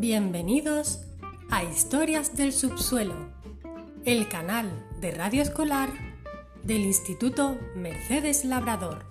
Bienvenidos a Historias del Subsuelo, el canal de radio escolar del Instituto Mercedes Labrador.